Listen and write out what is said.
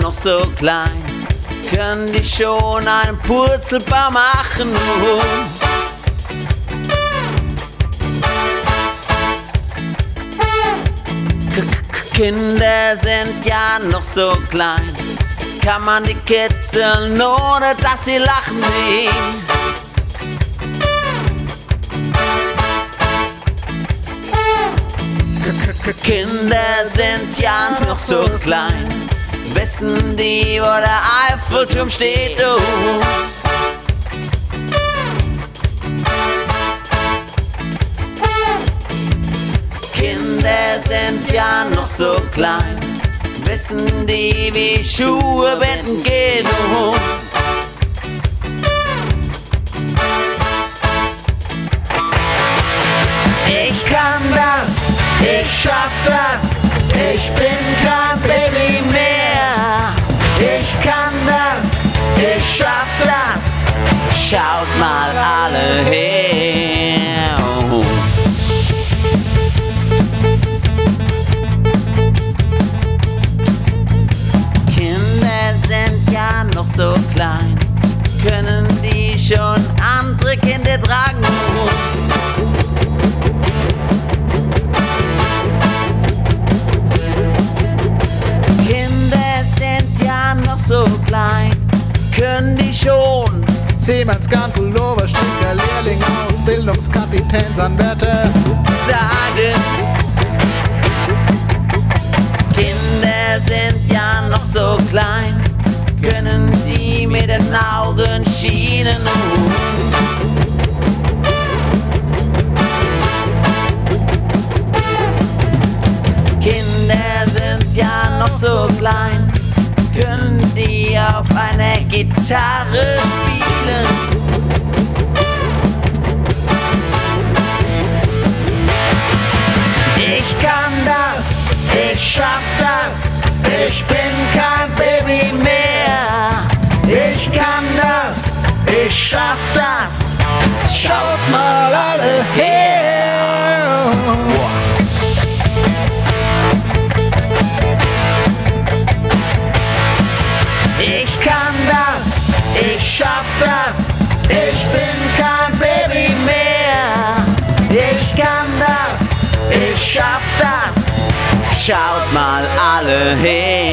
noch so klein, können die schon einen Purzelbaum machen. Kinder sind ja noch so klein, kann man die kitzeln, ohne dass sie lachen sehen. Kinder sind ja noch so klein, wissen die, wo der Eiffelturm steht. Oh. Kinder sind ja noch so klein, wissen die, wie Schuhe binden gehen. Oh. Ich kann das, ich schaff das, ich bin schaut mal alle her. Kinder sind ja noch so klein, können die schon andere Kinder tragen. Schon Siemens, Gantel, Oberstricker, Lehrling, Ausbildungskapitänsanwärter. sagen. Kinder sind ja noch so klein, können die mit den Augen schienen. Kinder sind ja noch so klein, können die auf einer Gitarre spielen. Ich bin kein Baby mehr. Ich kann das, ich schaff das, schaut mal alle her. Ich kann das, ich schaff das, ich bin schaut mal alle her.